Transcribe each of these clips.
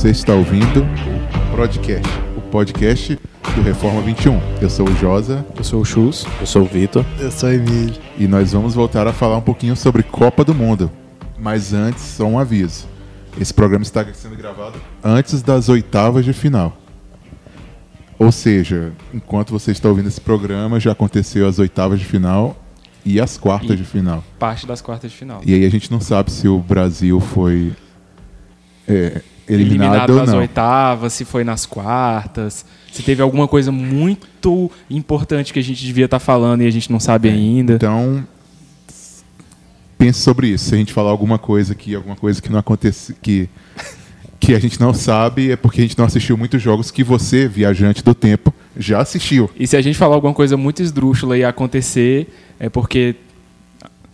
Você está ouvindo o podcast, o podcast do Reforma 21. Eu sou o Josa Eu sou o Chus. Eu sou o Vitor. Eu sou o Emílio. e nós vamos voltar a falar um pouquinho sobre Copa do Mundo. Mas antes, só um aviso. Esse programa está sendo gravado antes das oitavas de final. Ou seja, enquanto você está ouvindo esse programa, já aconteceu as oitavas de final e as quartas E- de final. Parte das quartas de final. E aí a gente não sabe se o Brasil foi é, eliminado, ou nas não. oitavas, se foi nas quartas, se teve alguma coisa muito importante que a gente devia estar falando e a gente não sabe ainda. Então, pense sobre isso. Se a gente falar alguma coisa aqui, alguma coisa que não acontece, que que a gente não sabe, é porque a gente não assistiu muitos jogos que você, viajante do tempo, já assistiu. E se a gente falar alguma coisa muito esdrúxula e acontecer, é porque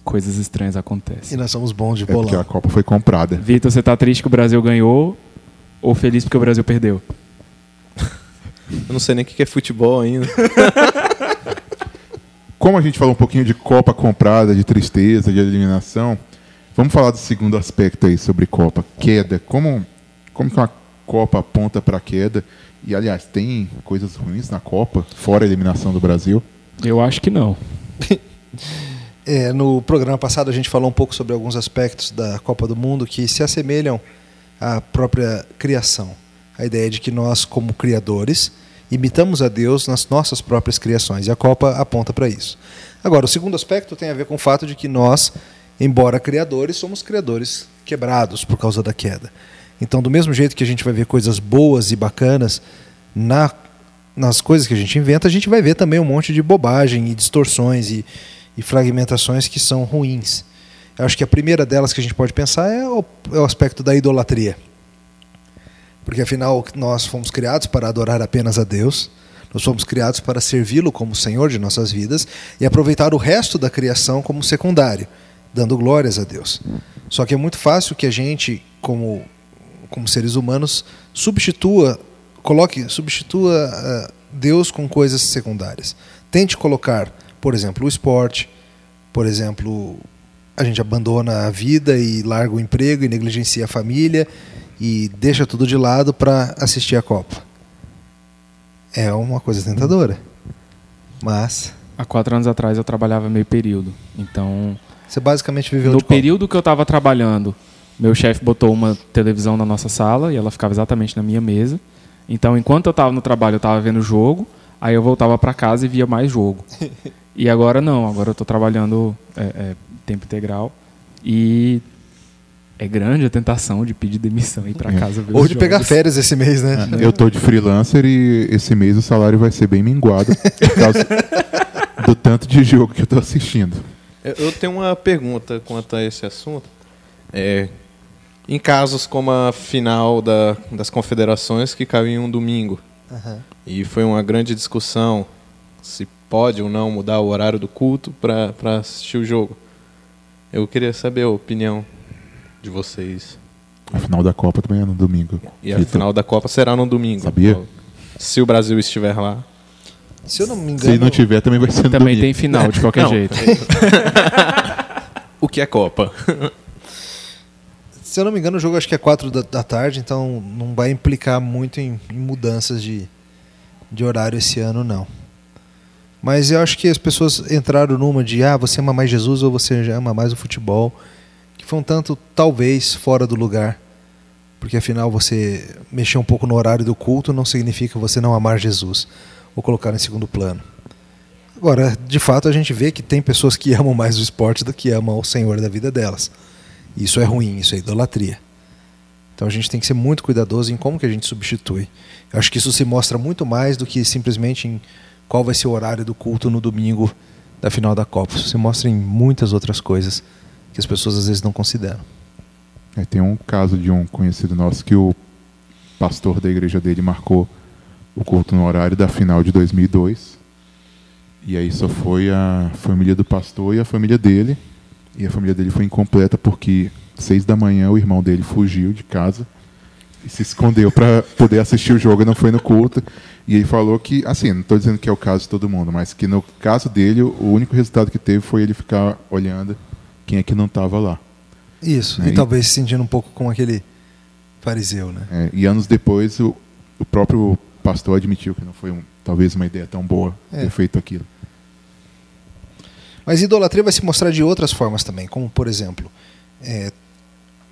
coisas estranhas E acontecem. nós somos bons de É porque a. Copa foi comprada. Vitor, você tá triste que o Brasil ganhou ou feliz porque o Brasil perdeu? Eu não sei nem o que é futebol ainda. Como a gente falou um pouquinho de Copa comprada, de tristeza, de eliminação, vamos falar do segundo aspecto aí sobre Copa, queda. Como como que uma Copa aponta para queda? E aliás, tem coisas ruins na Copa, fora a eliminação do Brasil? Eu acho que não. É, no programa passado a gente falou um pouco sobre alguns aspectos da Copa do Mundo que se assemelham à própria criação. A ideia de que nós, como criadores, imitamos a Deus nas nossas próprias criações. E a Copa aponta para isso. Agora, o segundo aspecto tem a ver com o fato de que nós, embora criadores, somos criadores quebrados por causa da queda. Então, do mesmo jeito que a gente vai ver coisas boas e bacanas na, nas coisas que a gente inventa, a gente vai ver também um monte de bobagem e distorções e, e fragmentações que são ruins. Eu acho que a primeira delas que a gente pode pensar é o, é o aspecto da idolatria. Porque afinal nós fomos criados para adorar apenas a Deus, nós fomos criados para servi-lo como Senhor de nossas vidas e aproveitar o resto da criação como secundário, dando glórias a Deus. Só que é muito fácil que a gente, como, como seres humanos, substitua, coloque, substitua ah, Deus com coisas secundárias. Tente colocar, por exemplo, o esporte, por exemplo, a gente abandona a vida e larga o emprego e negligencia a família e deixa tudo de lado para assistir a Copa. É uma coisa tentadora. Mas Há quatro anos atrás eu trabalhava meio período. Então, você basicamente viveu no de Copa. período que eu estava trabalhando, meu chefe botou uma televisão na nossa sala e ela ficava exatamente na minha mesa. Então, enquanto eu estava no trabalho, eu estava vendo o jogo, aí eu voltava para casa e via mais jogo. e agora não, agora eu estou trabalhando é, é, tempo integral e é grande a tentação de pedir demissão e ir para É. casa ver Ou os de pegar jogos. férias esse mês, né? Eu tô de freelancer e esse mês o salário vai ser bem minguado por causa do tanto de jogo que eu tô assistindo. Eu- tenho uma pergunta quanto a esse assunto. É, em casos como a final da- das confederações que caiu em um domingo, Aham. e foi uma grande discussão se pode ou não mudar o horário do culto para assistir o jogo. Eu queria saber a opinião de vocês. A final da Copa também é no domingo. E a final da Copa será no domingo. Sabia? Se o Brasil estiver lá. Se eu não me engano, Se não tiver, também vai ser no Também domingo. tem final, de qualquer Não. jeito. O que é Copa? se eu não me engano, o jogo acho que é 4 da, da tarde, então não vai implicar muito em, em mudanças de, de horário esse ano, não. Mas eu acho que as pessoas entraram numa de ah, você ama mais Jesus ou você ama mais o futebol, que foi um tanto, talvez, fora do lugar. Porque afinal você mexer um pouco no horário do culto não significa você não amar Jesus ou colocar em segundo plano. Agora, de fato, a gente vê que tem pessoas que amam mais o esporte do que amam o Senhor da vida delas. Isso é ruim, isso é idolatria. Então a gente tem que ser muito cuidadoso em como que a gente substitui. Eu acho que isso se mostra muito mais do que simplesmente em qual vai ser o horário do culto no domingo da final da Copa. Se mostra em muitas outras coisas que as pessoas às vezes não consideram. É, tem um caso de um conhecido nosso que o pastor da igreja dele marcou o culto no horário da final de 2002. E aí só foi a família do pastor e a família dele. E a família dele foi incompleta porque seis da manhã o irmão dele fugiu de casa e se escondeu para poder assistir o jogo e não foi no culto. E ele falou que, assim, não estou dizendo que é o caso de todo mundo, mas que no caso dele o único resultado que teve foi ele ficar olhando quem é que não estava lá. Isso. Né? E talvez se sentindo um pouco com aquele Fariseu, né? É, e anos depois, o, o próprio pastor admitiu que não foi um, talvez uma ideia tão boa É. ter feito aquilo. Mas idolatria vai se mostrar de outras formas também, como por exemplo, é,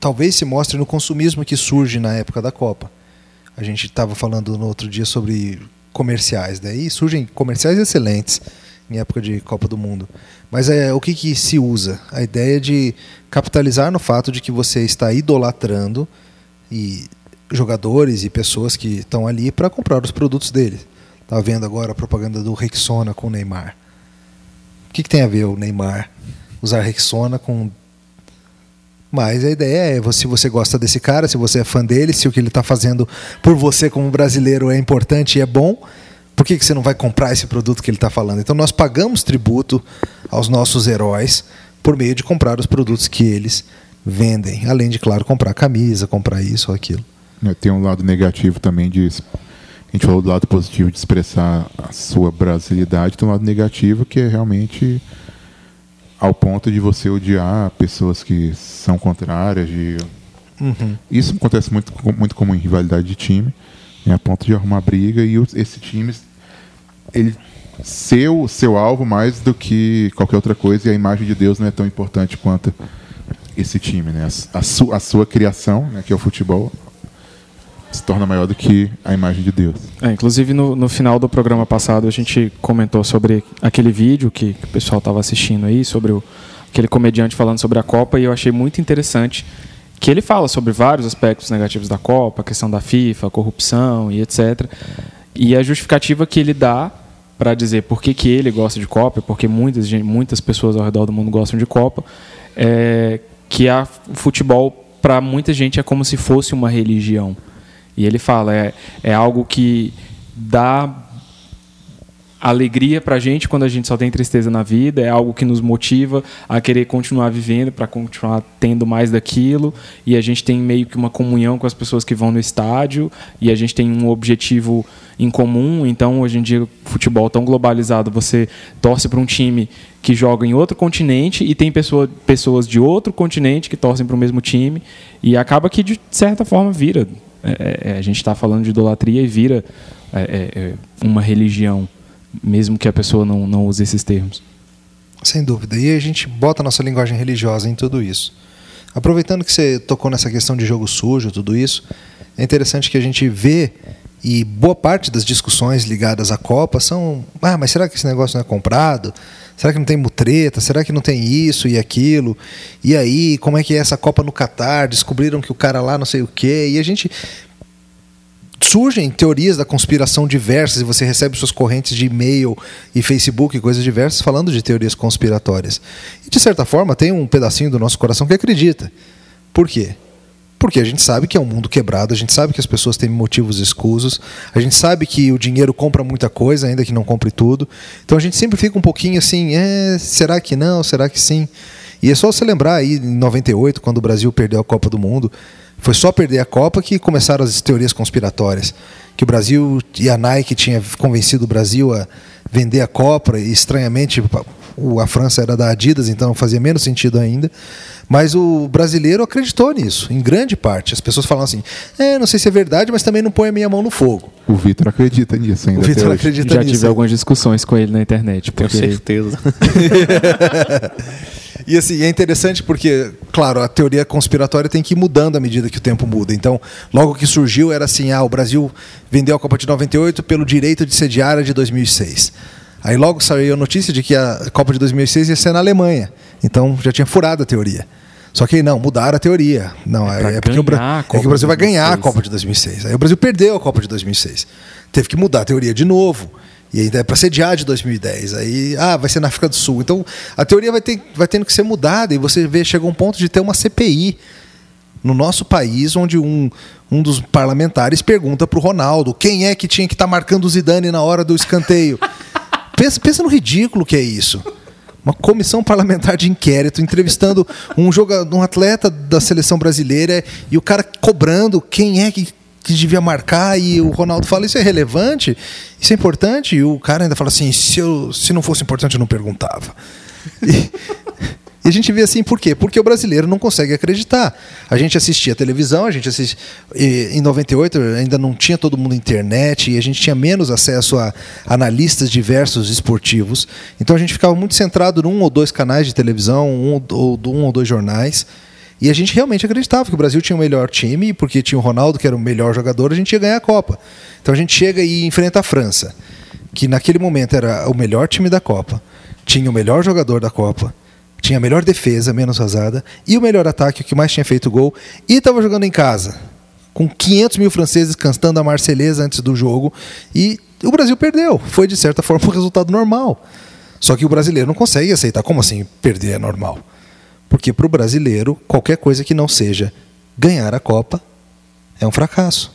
talvez se mostre no consumismo que surge na época da Copa. A gente estava falando no outro dia sobre comerciais, daí surgem comerciais excelentes em época de Copa do Mundo. Mas é o que, que se usa? A ideia de capitalizar no fato de que você está idolatrando e jogadores e pessoas que estão ali para comprar os produtos deles. Tá vendo agora a propaganda do Rexona com o Neymar. O que, que tem a ver o Neymar usar Rexona com. Mas a ideia é, se você gosta desse cara, se você é fã dele, se o que ele está fazendo por você como brasileiro é importante e é bom, por que, que você não vai comprar esse produto que ele está falando? Então nós pagamos tributo aos nossos heróis por meio de comprar os produtos que eles vendem. Além de, claro, comprar camisa, comprar isso ou aquilo. É, Tem um lado negativo também de. A gente falou do lado positivo de expressar a sua brasilidade, tem um lado negativo que é realmente ao ponto de você odiar pessoas que são contrárias. De... Uhum. Isso acontece muito, muito comum em rivalidade de time, né, a ponto de arrumar briga e esse time ele ser o seu alvo mais do que qualquer outra coisa e a imagem de Deus não é tão importante quanto esse time, né? A, a su- a sua criação, né, que é o futebol, se torna maior do que a imagem de Deus. É, inclusive no, no final do programa passado a gente comentou sobre aquele vídeo que, que o pessoal estava assistindo aí, sobre o, aquele comediante falando sobre a Copa, e eu achei muito interessante que ele fala sobre vários aspectos negativos da Copa, a questão da FIFA, corrupção e etc. E a justificativa que ele dá para dizer por que, que ele gosta de Copa, porque muitas, muitas pessoas ao redor do mundo gostam de Copa, é que a, futebol, para muita gente, é como se fosse uma religião. E ele fala, é, é algo que dá alegria pra gente quando a gente só tem tristeza na vida, é algo que nos motiva a querer continuar vivendo, para continuar tendo mais daquilo, e a gente tem meio que uma comunhão com as pessoas que vão no estádio, e a gente tem um objetivo em comum, então hoje em dia futebol tão globalizado, você torce para um time que joga em outro continente e tem pessoa, pessoas de outro continente que torcem para o mesmo time, e acaba que de certa forma vira. É, é, a gente está falando de idolatria e vira é, é, é, uma religião mesmo que a pessoa não, não use esses termos. Sem dúvida. E a gente bota a nossa linguagem religiosa em tudo isso. Aproveitando que você tocou nessa questão de jogo sujo, tudo isso, é interessante que a gente vê e boa parte das discussões ligadas à Copa são: ah, mas será que esse negócio não é comprado? Será que não tem mutreta? Será que não tem isso e aquilo? E aí, como é que é essa Copa no Catar? Descobriram que o cara lá não sei o quê. E a gente surgem teorias da conspiração diversas e você recebe suas correntes de e-mail e Facebook e coisas diversas falando de teorias conspiratórias. E de certa forma tem um pedacinho do nosso coração que acredita. Por quê? Porque a gente sabe que é um mundo quebrado, a gente sabe que as pessoas têm motivos escusos, a gente sabe que o dinheiro compra muita coisa, ainda que não compre tudo. Então a gente sempre fica um pouquinho assim, é, será que não? Será que sim? E é só você lembrar aí em 98, quando o Brasil perdeu a Copa do Mundo, foi só perder a Copa que começaram as teorias conspiratórias. Que o Brasil e a Nike tinha convencido o Brasil a vender a Copa, e estranhamente o- a França era da Adidas, então fazia menos sentido ainda. Mas o brasileiro acreditou nisso, em grande parte. As pessoas falam assim: é, não sei se é verdade, mas também não põe a minha mão no fogo. O Vitor acredita nisso ainda. O Vitor acredita Já nisso. tive algumas discussões com ele na internet. Tenho Porque certeza. E assim, é interessante porque, claro, a teoria conspiratória tem que ir mudando à medida que o tempo muda. Então, logo que surgiu era assim, ah, o Brasil vendeu a Copa de 98 pelo direito de sediar a de 2006. Aí logo saiu a notícia de que a Copa de 2006 ia ser na Alemanha. Então, já tinha furado a teoria. Só que não, mudaram a teoria. Não, É é, porque o, Bra- é o Brasil vai ganhar a 2006. Copa de 2006. Aí o Brasil perdeu a Copa de 2006. Teve que mudar a teoria de novo. E ainda é para sediar de 2010. Aí, ah, vai ser na África do Sul. Então, a teoria vai, ter, vai tendo que ser mudada. E você vê, chega um ponto de ter uma CPI no nosso país, onde um, um dos parlamentares pergunta para o Ronaldo quem é que tinha que estar marcando o Zidane na hora do escanteio. pensa, pensa no ridículo que é isso. Uma comissão parlamentar de inquérito entrevistando um, joga, um atleta da seleção brasileira e o cara cobrando quem é que, que devia marcar e o Ronaldo fala isso é relevante, isso é importante e o cara ainda fala assim se, eu, se não fosse importante eu não perguntava. E, E a gente vê assim por quê? Porque o brasileiro não consegue acreditar. A gente assistia televisão, a gente assistia. Em 98 ainda não tinha todo mundo internet e a gente tinha menos acesso a analistas diversos esportivos. Então a gente ficava muito centrado num ou dois canais de televisão, um ou, um ou dois jornais. E a gente realmente acreditava que o Brasil tinha o melhor time, porque tinha o Ronaldo, que era o melhor jogador, a gente ia ganhar a Copa. Então a gente chega e enfrenta a França, que naquele momento era o melhor time da Copa, tinha o melhor jogador da Copa tinha a melhor defesa, menos vazada, e o melhor ataque, o que mais tinha feito gol, e estava jogando em casa, com 500 mil franceses cantando a Marselhesa antes do jogo, e o Brasil perdeu. Foi, de certa forma, um resultado normal. Só que o brasileiro não consegue aceitar. Como assim perder é normal? Porque para o brasileiro, qualquer coisa que não seja ganhar a Copa é um fracasso.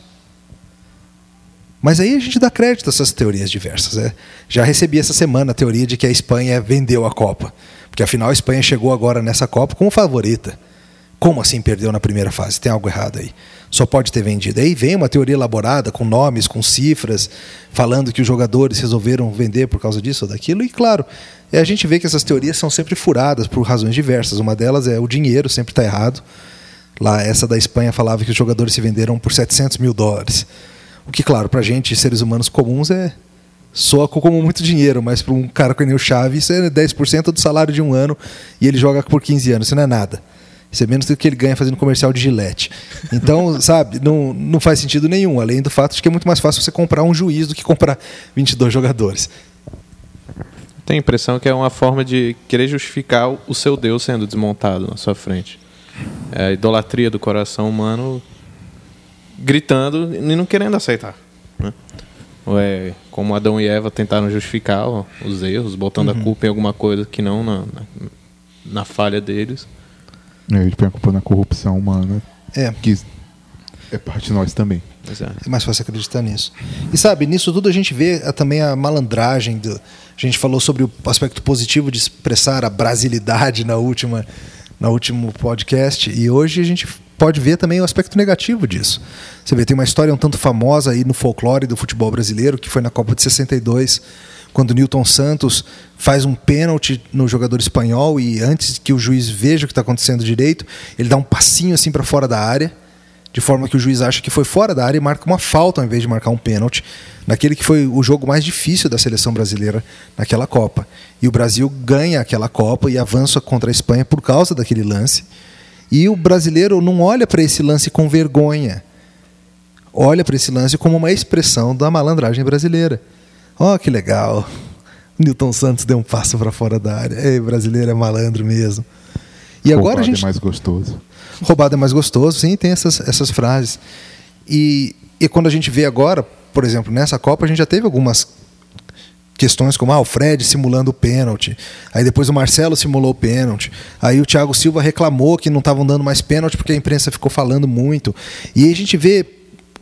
Mas aí a gente dá crédito a essas teorias diversas. Né? Já recebi essa semana a teoria de que a Espanha vendeu a Copa. Porque afinal a Espanha chegou agora nessa Copa como favorita. Como assim perdeu na primeira fase? Tem algo errado aí. Só pode ter vendido. Aí vem uma teoria elaborada, com nomes, com cifras, falando que os jogadores resolveram vender por causa disso ou daquilo. E claro, a gente vê que essas teorias são sempre furadas por razões diversas. Uma delas é o dinheiro, sempre está errado. Lá, essa da Espanha falava que os jogadores se venderam por 700 mil dólares. O que, claro, para a gente, seres humanos comuns, é soa como muito dinheiro, mas para um cara como o Chaves, isso é 10% do salário de um ano e ele joga por 15 anos, isso não é nada. Isso é menos do que ele ganha fazendo comercial de gilete. Então, sabe, não, não faz sentido nenhum, além do fato de que é muito mais fácil você comprar um juiz do que comprar 22 jogadores. Tenho a impressão que é uma forma de querer justificar o seu Deus sendo desmontado na sua frente. É a idolatria do coração humano gritando e não querendo aceitar. Né? É, como Adão e Eva tentaram justificar ó, os erros, botando uhum. a culpa em alguma coisa que não na, na, na falha deles. É, eles põem a culpa na corrupção humana. É. Que é parte de nós também. É. é mais fácil acreditar nisso. E sabe, nisso tudo a gente vê também a malandragem. Do, a gente falou sobre o aspecto positivo de expressar a brasilidade na última, na último podcast. E hoje a gente pode ver também o aspecto negativo disso. Você vê, tem uma história um tanto famosa aí no folclore do futebol brasileiro, que foi na Copa de 62, quando Newton Santos faz um pênalti no jogador espanhol e antes que o juiz veja o que está acontecendo direito, ele dá um passinho assim para fora da área, de forma que o juiz acha que foi fora da área e marca uma falta ao invés de marcar um pênalti, naquele que foi o jogo mais difícil da seleção brasileira naquela Copa. E o Brasil ganha aquela Copa e avança contra a Espanha por causa daquele lance. E o brasileiro não olha para esse lance com vergonha. Olha para esse lance como uma expressão da malandragem brasileira. Ó, oh, que legal. Newton Santos deu um passo para fora da área. Ei, brasileiro é malandro mesmo. E Roubado agora a gente é mais gostoso. Roubado é mais gostoso, sim, tem essas, essas frases. E, e quando a gente vê agora, por exemplo, nessa Copa, a gente já teve algumas questões como ah, o Fred simulando o pênalti, aí depois o Marcelo simulou o pênalti, aí o Thiago Silva reclamou que não estavam dando mais pênalti porque a imprensa ficou falando muito. E a gente vê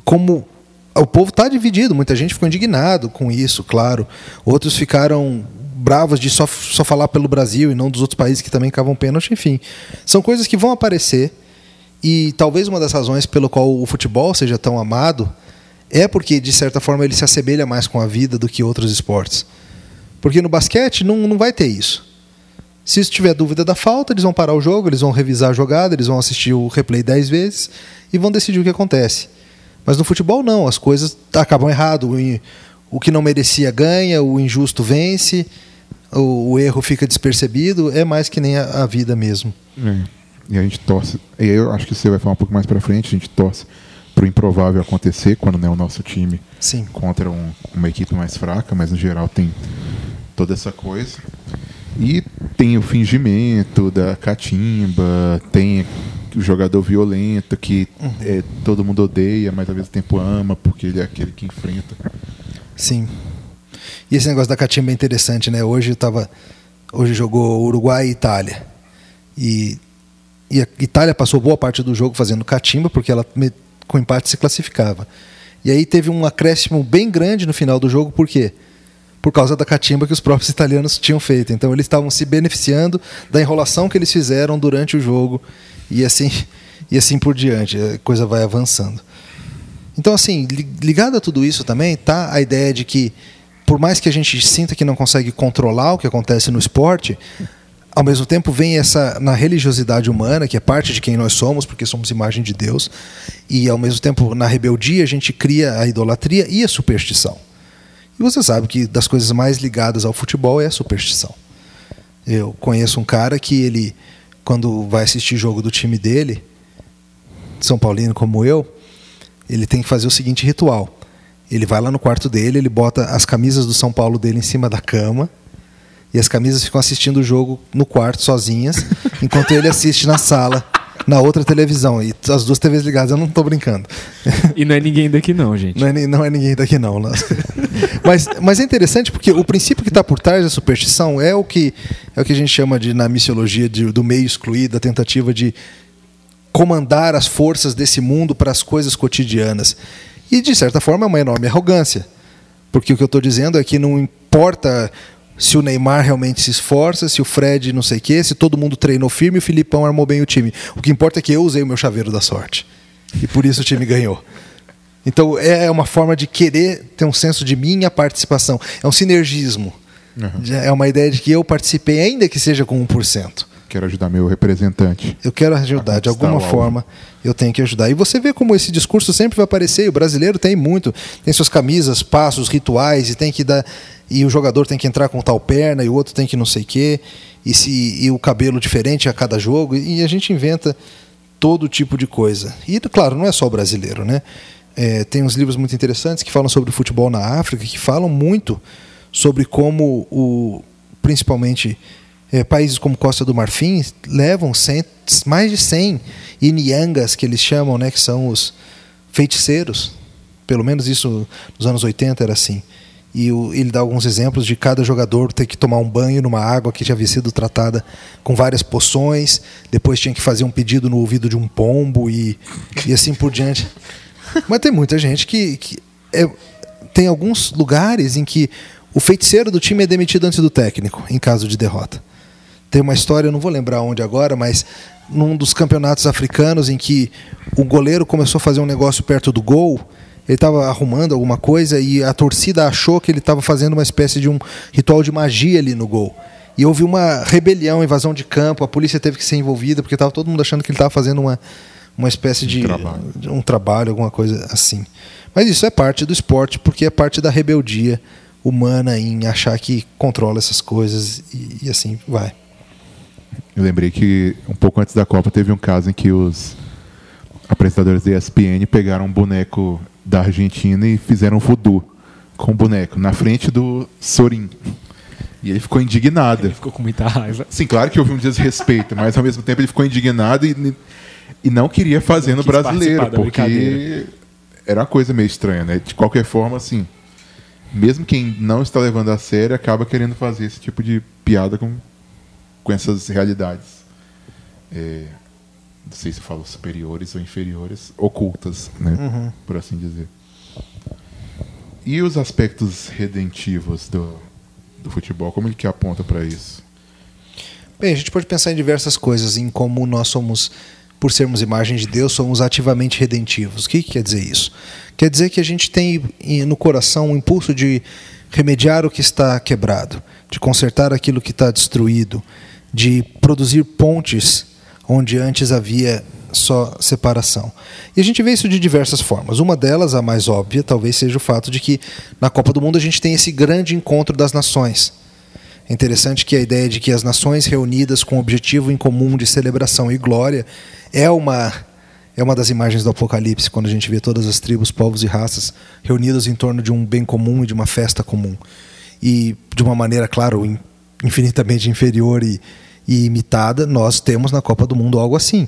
como o povo está dividido, muita gente ficou indignado com isso, claro. Outros ficaram bravos de só, só falar pelo Brasil e não dos outros países que também cavam pênalti, enfim. São coisas que vão aparecer e talvez uma das razões pelo qual o futebol seja tão amado é porque, de certa forma, ele se assemelha mais com a vida do que outros esportes. Porque no basquete não, não vai ter isso. Se tiver dúvida da falta, eles vão parar o jogo, eles vão revisar a jogada, eles vão assistir o replay dez vezes e vão decidir o que acontece. Mas no futebol não, as coisas acabam errado. O que não merecia ganha, o injusto vence, o, o erro fica despercebido, é mais que nem a, a vida mesmo. É. E a gente torce. E eu acho que você vai falar um pouco mais para frente, a gente torce para o improvável acontecer quando não é o nosso time Sim. contra um, uma equipe mais fraca, mas no geral tem toda essa coisa. E tem o fingimento da catimba, tem o jogador violento que uhum. é, todo mundo odeia, mas ao mesmo tempo ama, porque ele é aquele que enfrenta. Sim. E esse negócio da catimba é interessante, né? Hoje tava. Hoje jogou Uruguai e Itália. E, e a Itália passou boa parte do jogo fazendo catimba, porque ela com empate se classificava. E aí teve um acréscimo bem grande no final do jogo, por quê? Por causa da catimba que os próprios italianos tinham feito. Então eles estavam se beneficiando da enrolação que eles fizeram durante o jogo e assim e assim por diante. A coisa vai avançando. Então assim, ligado a tudo isso também tá a ideia de que por mais que a gente sinta que não consegue controlar o que acontece no esporte, ao mesmo tempo vem essa na religiosidade humana, que é parte de quem nós somos, porque somos imagem de Deus, e ao mesmo tempo na rebeldia a gente cria a idolatria e a superstição. E você sabe que das coisas mais ligadas ao futebol é a superstição. Eu conheço um cara que ele, quando vai assistir jogo do time dele, São Paulino como eu, ele tem que fazer o seguinte ritual. Ele vai lá no quarto dele, ele bota as camisas do São Paulo dele em cima da cama, e as camisas ficam assistindo o jogo no quarto sozinhas, enquanto ele assiste na sala, na outra televisão. E as duas TVs ligadas, eu não estou brincando. E não é ninguém daqui não, gente. Não é, não é ninguém daqui não. mas, mas é interessante porque o princípio que está por trás da superstição é o que, é o que a gente chama de, na missiologia de, do meio excluído, a tentativa de comandar as forças desse mundo para as coisas cotidianas. E, de certa forma, é uma enorme arrogância. Porque o que eu estou dizendo é que não importa se o Neymar realmente se esforça, se o Fred não sei o quê, se todo mundo treinou firme e o Filipão armou bem o time. O que importa é que eu usei o meu chaveiro da sorte. E por isso o time ganhou. Então é uma forma de querer ter um senso de minha participação. É um sinergismo. Uhum. É uma ideia de que eu participei, ainda que seja com 1%. Quero ajudar meu representante. Eu quero ajudar, de alguma forma eu tenho que ajudar. E você vê como esse discurso sempre vai aparecer, e o brasileiro tem muito, tem suas camisas, passos, rituais, e tem que dar. E o jogador tem que entrar com tal perna, e o outro tem que não sei o quê, e, se, e o cabelo diferente a cada jogo, e a gente inventa todo tipo de coisa. E, claro, não é só o brasileiro, né? É, tem uns livros muito interessantes que falam sobre futebol na África, que falam muito sobre como o principalmente é, países como Costa do Marfim levam cent, mais de 100 inyangas, que eles chamam, né, que são os feiticeiros. Pelo menos isso nos anos 80 era assim. E o, ele dá alguns exemplos de cada jogador ter que tomar um banho numa água que já havia sido tratada com várias poções, depois tinha que fazer um pedido no ouvido de um pombo e, e assim por diante. Mas tem muita gente que, que é, tem alguns lugares em que o feiticeiro do time é demitido antes do técnico, em caso de derrota. Tem uma história, eu não vou lembrar onde agora, mas num dos campeonatos africanos em que o goleiro começou a fazer um negócio perto do gol, ele estava arrumando alguma coisa e a torcida achou que ele estava fazendo uma espécie de um ritual de magia ali no gol. E houve uma rebelião, invasão de campo, a polícia teve que ser envolvida, porque estava todo mundo achando que ele estava fazendo uma, uma espécie de, um trabalho. um trabalho, alguma coisa assim. Mas isso é parte do esporte, porque é parte da rebeldia humana em achar que controla essas coisas e, e assim vai. Eu lembrei que um pouco antes da Copa teve um caso em que os apresentadores da ESPN pegaram um boneco da Argentina e fizeram um voodoo com o boneco na frente do Sorin. E ele ficou indignado. Ele ficou com muita raiva. Sim, claro que houve um desrespeito, mas ao mesmo tempo ele ficou indignado e, e não queria fazer não no brasileiro, porque era uma coisa meio estranha, né? De qualquer forma, assim, mesmo quem não está levando a sério acaba querendo fazer esse tipo de piada com com essas realidades. É, não sei se falo superiores ou inferiores, ocultas, né? Uhum. por assim dizer. E os aspectos redentivos do, do futebol, como ele que aponta para isso? Bem, a gente pode pensar em diversas coisas, em como nós somos, por sermos imagem de Deus, somos ativamente redentivos. O que, que quer dizer isso? Quer dizer que a gente tem no coração o um impulso de remediar o que está quebrado, de consertar aquilo que está destruído, de produzir pontes onde antes havia só separação. E a gente vê isso de diversas formas. Uma delas, a mais óbvia, talvez seja o fato de que na Copa do Mundo a gente tem esse grande encontro das nações. É interessante que a ideia de que as nações reunidas com um objetivo em comum de celebração e glória é uma é uma das imagens do Apocalipse, quando a gente vê todas as tribos, povos e raças reunidas em torno de um bem comum e de uma festa comum. E de uma maneira, claro, infinitamente inferior e, e imitada, nós temos na Copa do Mundo algo assim.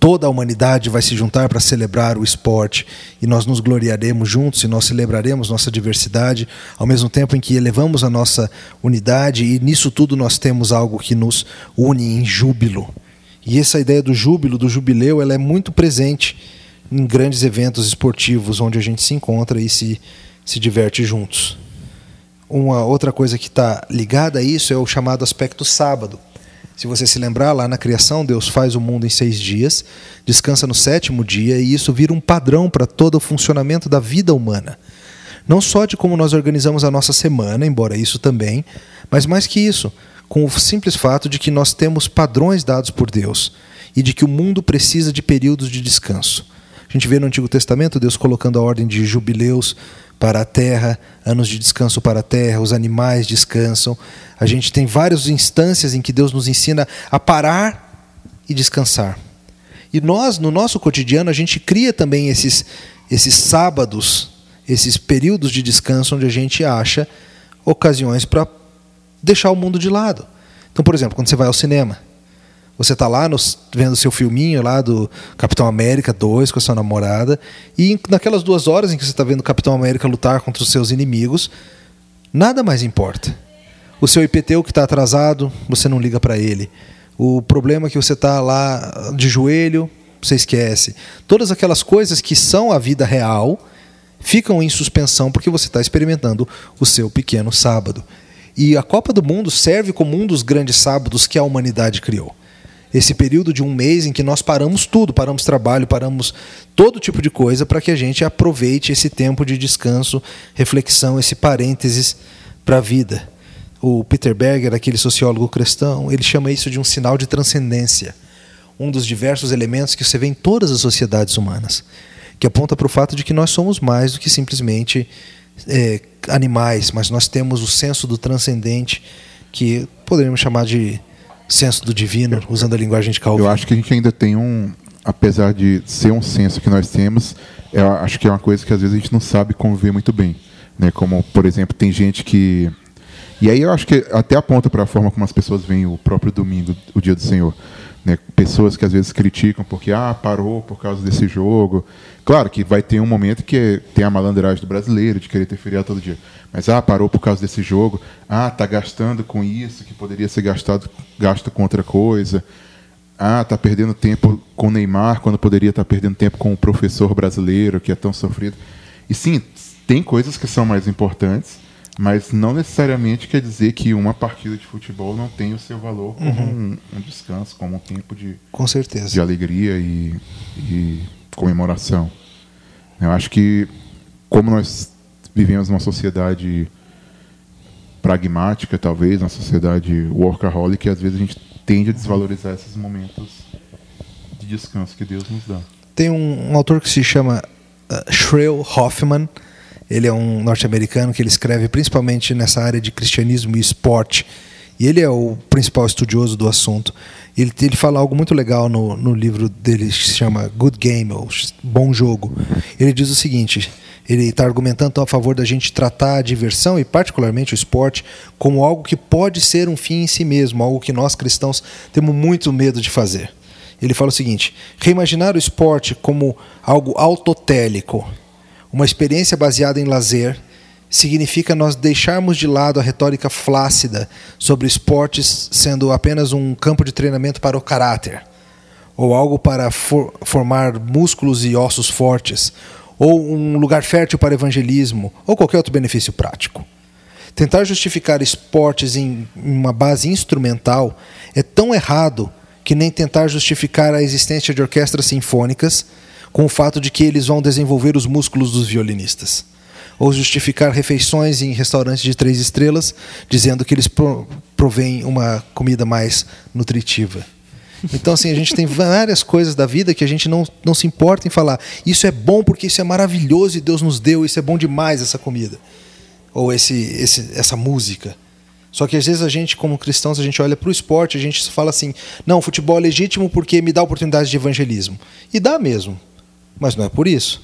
Toda a humanidade vai se juntar para celebrar o esporte e nós nos gloriaremos juntos e nós celebraremos nossa diversidade, ao mesmo tempo em que elevamos a nossa unidade e nisso tudo nós temos algo que nos une em júbilo. E essa ideia do júbilo, do jubileu, ela é muito presente em grandes eventos esportivos onde a gente se encontra e se, se diverte juntos. Uma outra coisa que está ligada a isso é o chamado aspecto sábado se você se lembrar, lá na criação, Deus faz o mundo em seis dias, descansa no sétimo dia, e isso vira um padrão para todo o funcionamento da vida humana. Não só de como nós organizamos a nossa semana, embora isso também, mas mais que isso, com o simples fato de que nós temos padrões dados por Deus e de que o mundo precisa de períodos de descanso. A gente vê no Antigo Testamento Deus colocando a ordem de jubileus para a terra, anos de descanso para a terra, os animais descansam. A gente tem várias instâncias em que Deus nos ensina a parar e descansar. E nós, no nosso cotidiano, a gente cria também esses, esses sábados, esses períodos de descanso onde a gente acha ocasiões para deixar o mundo de lado. Então, por exemplo, quando você vai ao cinema, você está lá nos, vendo seu filminho lá do Capitão América 2 com a sua namorada, e naquelas duas horas em que você está vendo o Capitão América lutar contra os seus inimigos, nada mais importa. O seu IPTU que está atrasado, você não liga para ele. O problema é que você está lá de joelho, você esquece. Todas aquelas coisas que são a vida real ficam em suspensão porque você está experimentando o seu pequeno sábado. E a Copa do Mundo serve como um dos grandes sábados que a humanidade criou. Esse período de um mês em que nós paramos tudo, paramos trabalho, paramos todo tipo de coisa para que a gente aproveite esse tempo de descanso, reflexão, esse parênteses para a vida. O Peter Berger, aquele sociólogo cristão, ele chama isso de um sinal de transcendência, um dos diversos elementos que você vê em todas as sociedades humanas, que aponta para o fato de que nós somos mais do que simplesmente é, animais, mas nós temos o senso do transcendente, que poderíamos chamar de senso do divino, usando a linguagem de Calvin. Eu acho que a gente ainda tem um, apesar de ser um senso que nós temos, eu acho que é uma coisa que às vezes a gente não sabe conviver muito bem, né? Como por exemplo tem gente que e aí eu acho que até aponta para a forma como as pessoas veem o próprio domingo, o dia do Senhor. Né? Pessoas que às vezes criticam porque ah, parou por causa desse jogo. Claro que vai ter um momento que tem a malandragem do brasileiro de querer ter feriado todo dia. Mas ah, parou por causa desse jogo. Ah, tá gastando com isso que poderia ser gastado gasto com outra coisa. Ah, tá perdendo tempo com o Neymar quando poderia estar tá perdendo tempo com o professor brasileiro que é tão sofrido. E sim, tem coisas que são mais importantes mas não necessariamente quer dizer que uma partida de futebol não tem o seu valor como uhum. um, um, descanso, como um tempo de, Com certeza. de alegria e, e comemoração. Eu acho que, como nós vivemos numa sociedade pragmática, talvez, uma sociedade workaholic, às vezes a gente tende a desvalorizar esses momentos de descanso que Deus nos dá. Tem um, um autor que se chama uh, Hoffman, ele é um norte-americano que ele escreve principalmente nessa área de cristianismo e esporte. E ele é o principal estudioso do assunto. Ele, ele fala algo muito legal no, no livro dele que se chama Good Game, ou Bom Jogo. Ele diz o seguinte: ele está argumentando a favor da gente tratar a diversão e, particularmente, o esporte como algo que pode ser um fim em si mesmo, algo que nós cristãos temos muito medo de fazer. Ele fala o seguinte: reimaginar o esporte como algo autotélico uma experiência baseada em lazer significa nós deixarmos de lado a retórica flácida sobre esportes sendo apenas um campo de treinamento para o caráter, ou algo para for formar músculos e ossos fortes, ou um lugar fértil para evangelismo, ou qualquer outro benefício prático. Tentar justificar esportes em uma base instrumental é tão errado que nem tentar justificar a existência de orquestras sinfônicas com o fato de que eles vão desenvolver os músculos dos violinistas. Ou justificar refeições em restaurantes de três estrelas, dizendo que eles provêm uma comida mais nutritiva. Então, assim, a gente tem várias coisas da vida que a gente não, não se importa em falar. Isso é bom porque isso é maravilhoso e Deus nos deu, isso é bom demais essa comida. Ou esse, esse, essa música. Só que às vezes a gente, como cristãos, a gente olha para o esporte, a gente fala assim: não, futebol é legítimo porque me dá oportunidade de evangelismo. E dá mesmo. Mas não é por isso.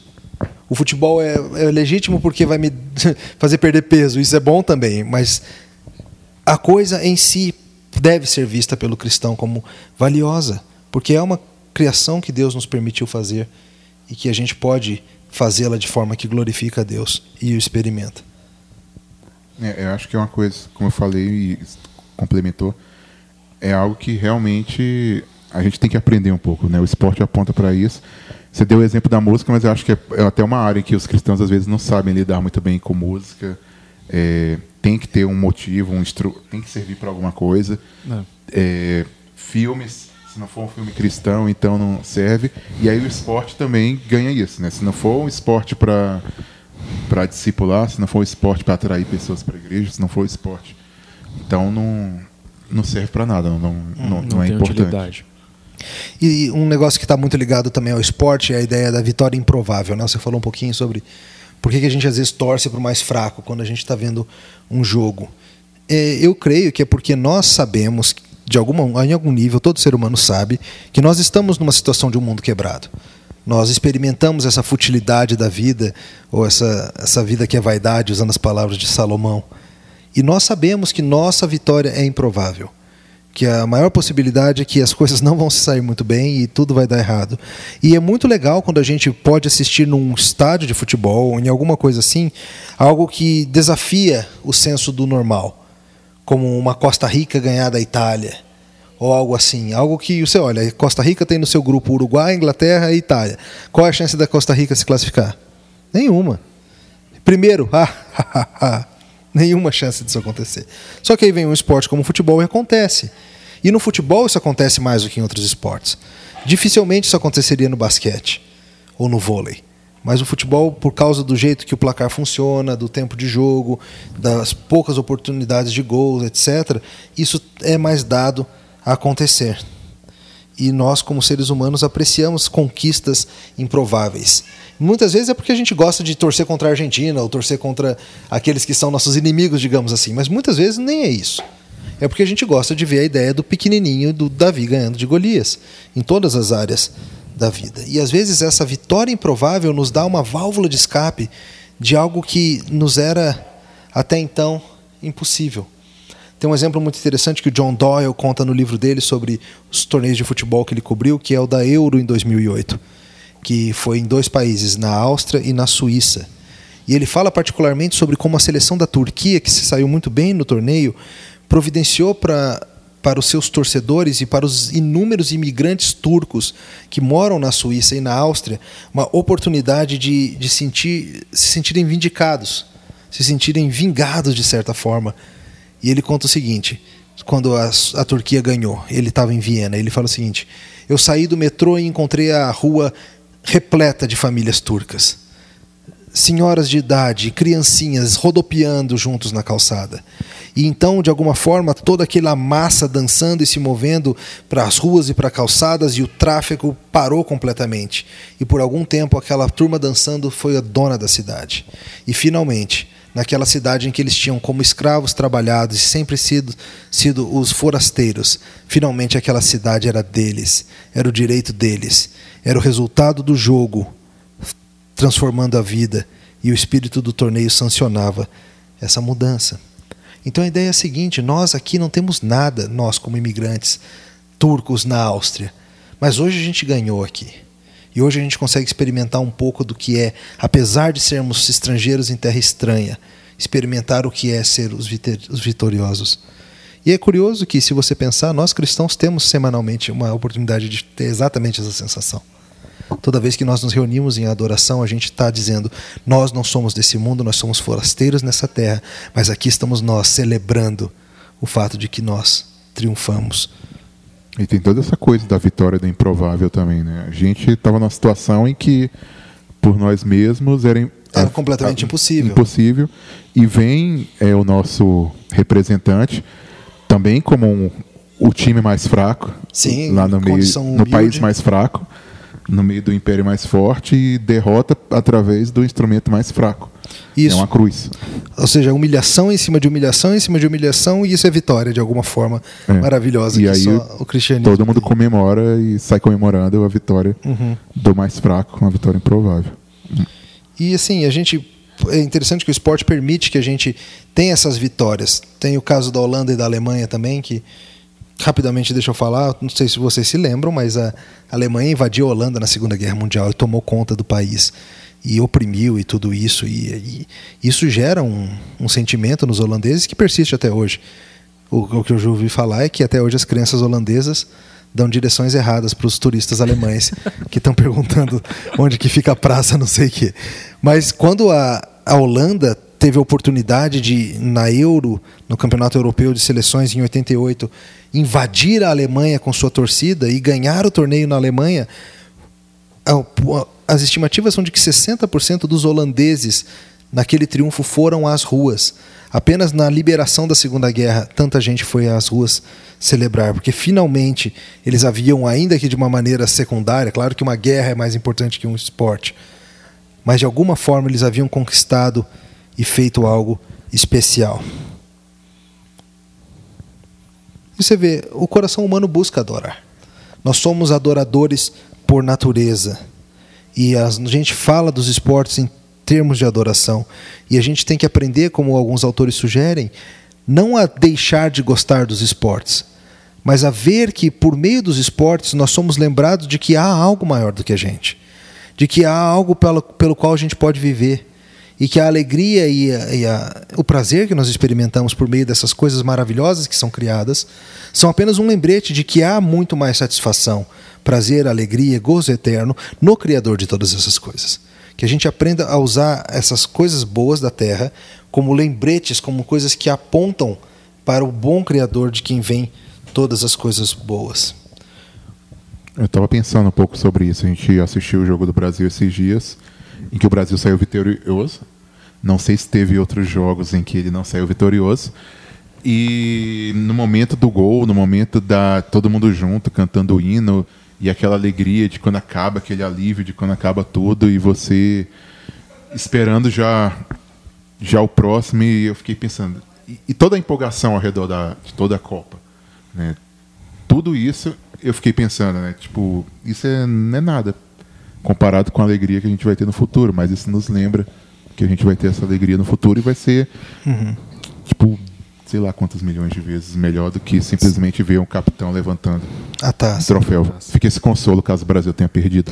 O futebol é, é legítimo porque vai me fazer perder peso. Isso é bom também. Mas a coisa em si deve ser vista pelo cristão como valiosa, porque é uma criação que Deus nos permitiu fazer e que a gente pode fazê-la de forma que glorifica a Deus e o experimenta. É, eu acho que é uma coisa, como eu falei e complementou, é algo que realmente a gente tem que aprender um pouco, né? O esporte aponta para isso. Você deu o exemplo da música, mas eu acho que é, é até uma área em que os cristãos às vezes não sabem lidar muito bem com música. É, tem que ter um motivo, um instru tem que servir para alguma coisa. É. é, filmes, se não for um filme cristão, então não serve. E aí o esporte também ganha isso, né? Se não for um esporte para para discipular, se não for um esporte para atrair pessoas para a igreja, se não for um esporte, então não não serve para nada, não, não, não, Não, é tem importante. utilidade. E um negócio que está muito ligado também ao esporte é a ideia da vitória improvável. Né? Você falou um pouquinho sobre por que, que a gente às vezes torce para o mais fraco quando a gente está vendo um jogo. É, eu creio que é porque nós sabemos, de alguma, em algum nível, todo ser humano sabe, que nós estamos numa situação de um mundo quebrado. Nós experimentamos essa futilidade da vida, ou essa, essa vida que é vaidade, usando as palavras de Salomão. E nós sabemos que nossa vitória é improvável que a maior possibilidade é que as coisas não vão se sair muito bem e tudo vai dar errado. E é muito legal quando a gente pode assistir num estádio de futebol ou em alguma coisa assim, algo que desafia o senso do normal, como uma Costa Rica ganhar da Itália, ou algo assim, algo que você olha, Costa Rica tem no seu grupo Uruguai, Inglaterra e Itália. Qual é a chance da Costa Rica se classificar? Nenhuma. Primeiro, ah, nenhuma chance disso acontecer. Só que aí vem um esporte como o futebol e acontece. E no futebol isso acontece mais do que em outros esportes. Dificilmente isso aconteceria no basquete ou no vôlei. Mas o futebol, por causa do jeito que o placar funciona, do tempo de jogo, das poucas oportunidades de gols, etc., isso é mais dado a acontecer. E nós, como seres humanos, apreciamos conquistas improváveis. Muitas vezes é porque a gente gosta de torcer contra a Argentina ou torcer contra aqueles que são nossos inimigos, digamos assim. Mas muitas vezes nem é isso. É porque a gente gosta de ver a ideia do pequenininho do Davi ganhando de Golias em todas as áreas da vida. E às vezes essa vitória improvável nos dá uma válvula de escape de algo que nos era até então impossível. Tem um exemplo muito interessante que o John Doyle conta no livro dele sobre os torneios de futebol que ele cobriu, que é o da Euro em 2008 que foi em dois países, na Áustria e na Suíça. E ele fala particularmente sobre como a seleção da Turquia, que se saiu muito bem no torneio, providenciou para para os seus torcedores e para os inúmeros imigrantes turcos que moram na Suíça e na Áustria uma oportunidade de, de sentir, se sentirem vindicados, se sentirem vingados de certa forma. E ele conta o seguinte: quando a, a Turquia ganhou, ele estava em Viena, ele fala o seguinte: eu saí do metrô e encontrei a rua repleta de famílias turcas. Senhoras de idade, criancinhas rodopiando juntos na calçada. E então, de alguma forma, toda aquela massa dançando e se movendo para as ruas e para calçadas e o tráfego parou completamente. E por algum tempo, aquela turma dançando foi a dona da cidade. E finalmente, naquela cidade em que eles tinham como escravos trabalhados e sempre sido, sido os forasteiros, finalmente aquela cidade era deles, era o direito deles, era o resultado do jogo transformando a vida e o espírito do torneio sancionava essa mudança. Então a ideia é a seguinte: nós aqui não temos nada, nós como imigrantes turcos na Áustria, mas hoje a gente ganhou aqui. E hoje a gente consegue experimentar um pouco do que é, apesar de sermos estrangeiros em terra estranha, experimentar o que é ser os vitoriosos. E é curioso que, se você pensar, nós cristãos temos semanalmente uma oportunidade de ter exatamente essa sensação. Toda vez que nós nos reunimos em adoração, a gente está dizendo: nós não somos desse mundo, nós somos forasteiros nessa terra, mas aqui estamos nós celebrando o fato de que nós triunfamos. E tem toda essa coisa da vitória do improvável também, né? A gente estava numa situação em que, por nós mesmos, era, era completamente a, impossível. impossível. E vem é, o nosso representante, também como um, o time mais fraco, Sim, lá no, meio, no país mais fraco no meio do império mais forte e derrota através do instrumento mais fraco. Isso. É uma cruz. Ou seja, humilhação em cima de humilhação em cima de humilhação e isso é vitória de alguma forma é. maravilhosa e aí só o cristianismo. Todo mundo comemora e sai comemorando a vitória uhum. do mais fraco, uma vitória improvável. E assim, a gente é interessante que o esporte permite que a gente tenha essas vitórias. Tem o caso da Holanda e da Alemanha também que rapidamente deixa eu falar, não sei se vocês se lembram, mas a Alemanha invadiu a Holanda na Segunda Guerra Mundial e tomou conta do país e oprimiu e tudo isso e, e isso gera um, um, sentimento nos holandeses que persiste até hoje. O, o, que eu já ouvi falar é que até hoje as crianças holandesas dão direções erradas para os turistas alemães que estão perguntando onde que fica a praça, não sei o quê. Mas quando a, a Holanda teve a oportunidade de, na Euro, no Campeonato Europeu de Seleções em 88, invadir a Alemanha com sua torcida e ganhar o torneio na Alemanha, as estimativas são de que 60% dos holandeses naquele triunfo foram às ruas. Apenas na liberação da Segunda Guerra, tanta gente foi às ruas celebrar, porque finalmente eles haviam, ainda que de uma maneira secundária, claro que uma guerra é mais importante que um esporte, mas de alguma forma eles haviam conquistado e feito algo especial. E você vê, o coração humano busca adorar. Nós somos adoradores por natureza. E a gente fala dos esportes em termos de adoração. E a gente tem que aprender, como alguns autores sugerem, não a deixar de gostar dos esportes, mas a ver que por meio dos esportes nós somos lembrados de que há algo maior do que a gente, de que há algo pelo, pelo qual a gente pode viver e que a alegria e, a, e a, o prazer que nós experimentamos por meio dessas coisas maravilhosas que são criadas são apenas um lembrete de que há muito mais satisfação, prazer, alegria, gozo eterno no Criador de todas essas coisas que a gente aprenda a usar essas coisas boas da terra como lembretes, como coisas que apontam para o bom Criador de quem vem todas as coisas boas. Eu estava pensando um pouco sobre isso. A gente assistiu o Jogo do Brasil esses dias, em que o Brasil saiu vitorioso. Não sei se teve outros jogos em que ele não saiu vitorioso. E no momento do gol, no momento da todo mundo junto cantando o hino, e aquela alegria de quando acaba, aquele alívio de quando acaba tudo e você esperando já já o próximo e eu fiquei pensando e, e toda a empolgação ao redor da, de toda a Copa, né? Tudo isso eu fiquei pensando, né? Tipo, isso é, não é nada comparado com a alegria que a gente vai ter no futuro, mas isso nos lembra que a gente vai ter essa alegria no futuro e vai ser uhum. tipo sei lá quantas milhões de vezes melhor do que simplesmente ver um capitão levantando a taça. Um troféu. Fica esse consolo caso o Brasil tenha perdido.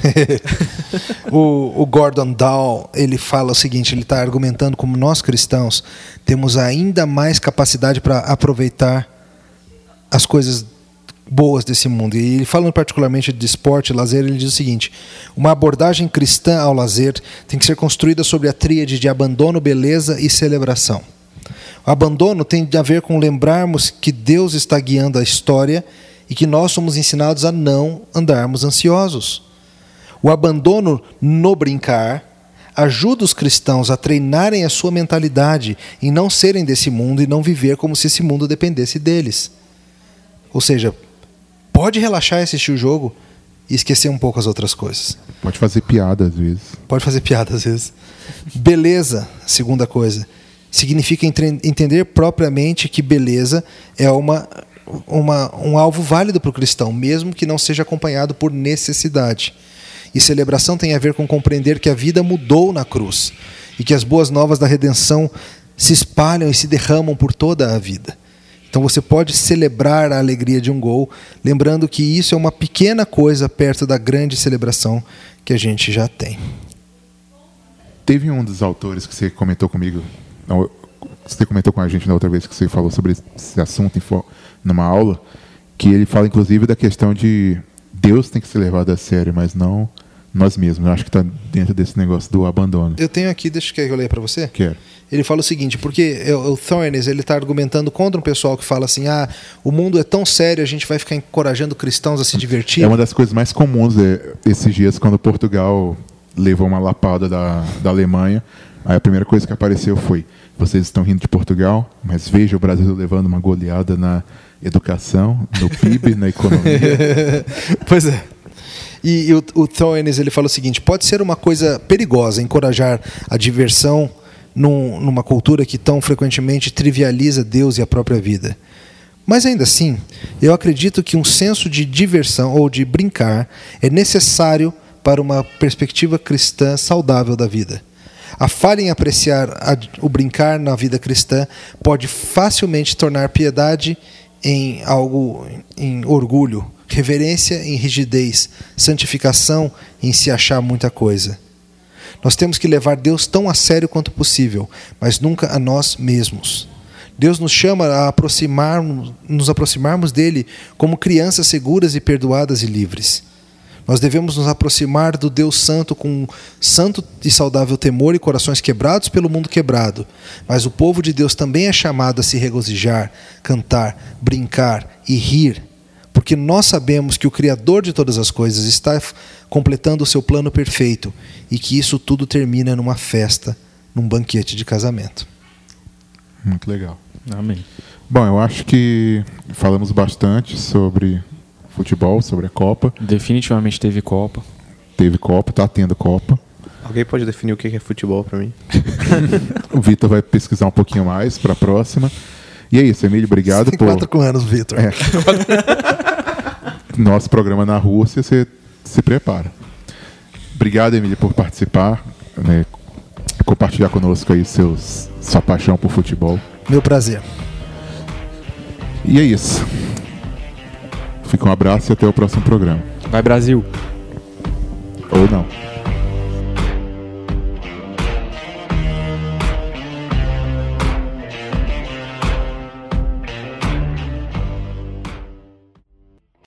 o, o, Gordon Dow ele fala o seguinte: ele está argumentando como nós cristãos temos ainda mais capacidade para aproveitar as coisas boas desse mundo. E ele falando particularmente de esporte e lazer, ele diz o seguinte: uma abordagem cristã ao lazer tem que ser construída sobre a tríade de abandono, beleza e celebração. O abandono tem a ver com lembrarmos que Deus está guiando a história e que nós somos ensinados a não andarmos ansiosos. O abandono no brincar ajuda os cristãos a treinarem a sua mentalidade em não serem desse mundo e não viver como se esse mundo dependesse deles. Ou seja, pode relaxar e assistir o jogo e esquecer um pouco as outras coisas. Pode fazer piada às vezes. Pode fazer piada às vezes. Beleza, segunda coisa significa entender propriamente que beleza é uma, uma, um alvo válido para o cristão, mesmo que não seja acompanhado por necessidade. E celebração tem a ver com compreender que a vida mudou na cruz e que as boas novas da redenção se espalham e se derramam por toda a vida. Então você pode celebrar a alegria de um gol, lembrando que isso é uma pequena coisa perto da grande celebração que a gente já tem. Teve um dos autores que você comentou comigo não, você comentou com a gente na outra vez que você falou sobre esse assunto numa aula, que ele fala inclusive da questão de Deus tem que ser levado a sério, mas não nós mesmos. Eu acho que está dentro desse negócio do abandono. Eu tenho aqui, deixa que eu ler para você. Quero. Ele fala o seguinte, porque o Thornes ele está argumentando contra um pessoal que fala assim, ah, o mundo é tão sério, a gente vai ficar encorajando cristãos a se divertir. É uma das coisas mais comuns é, esses dias quando Portugal levou uma lapada da, da Alemanha Aí a primeira coisa que apareceu foi: vocês estão rindo de Portugal, mas veja o Brasil levando uma goleada na educação, no PIB, na economia. pois é. E, e o, o Thoenes, ele fala o seguinte: pode ser uma coisa perigosa encorajar a diversão num, numa cultura que tão frequentemente trivializa Deus e a própria vida. Mas ainda assim, eu acredito que um senso de diversão ou de brincar é necessário para uma perspectiva cristã saudável da vida. A falha em apreciar a, o brincar na vida cristã pode facilmente tornar piedade em algo em orgulho, reverência em rigidez, santificação em se achar muita coisa. Nós temos que levar Deus tão a sério quanto possível, mas nunca a nós mesmos. Deus nos chama a aproximar, nos aproximarmos dele como crianças seguras e perdoadas e livres. Nós devemos nos aproximar do Deus Santo com santo e saudável temor e corações quebrados pelo mundo quebrado. Mas o povo de Deus também é chamado a se regozijar, cantar, brincar e rir, porque nós sabemos que o Criador de todas as coisas está completando o seu plano perfeito e que isso tudo termina numa festa, num banquete de casamento. Muito legal. Amém. Bom, eu acho que falamos bastante sobre futebol, sobre a Copa. Definitivamente teve Copa. Teve Copa, tá tendo Copa. Alguém pode definir o que é futebol pra mim? O Vitor vai pesquisar um pouquinho mais para a próxima. E é isso, Emílio, obrigado Tem por quatro anos, Vitor. É. nosso programa na Rússia. Você se prepara. Obrigado, Emílio, por participar, né, compartilhar conosco aí seus, sua paixão por futebol. Meu prazer. E é isso. Fica um abraço e até o próximo programa. Vai Brasil! Ou não.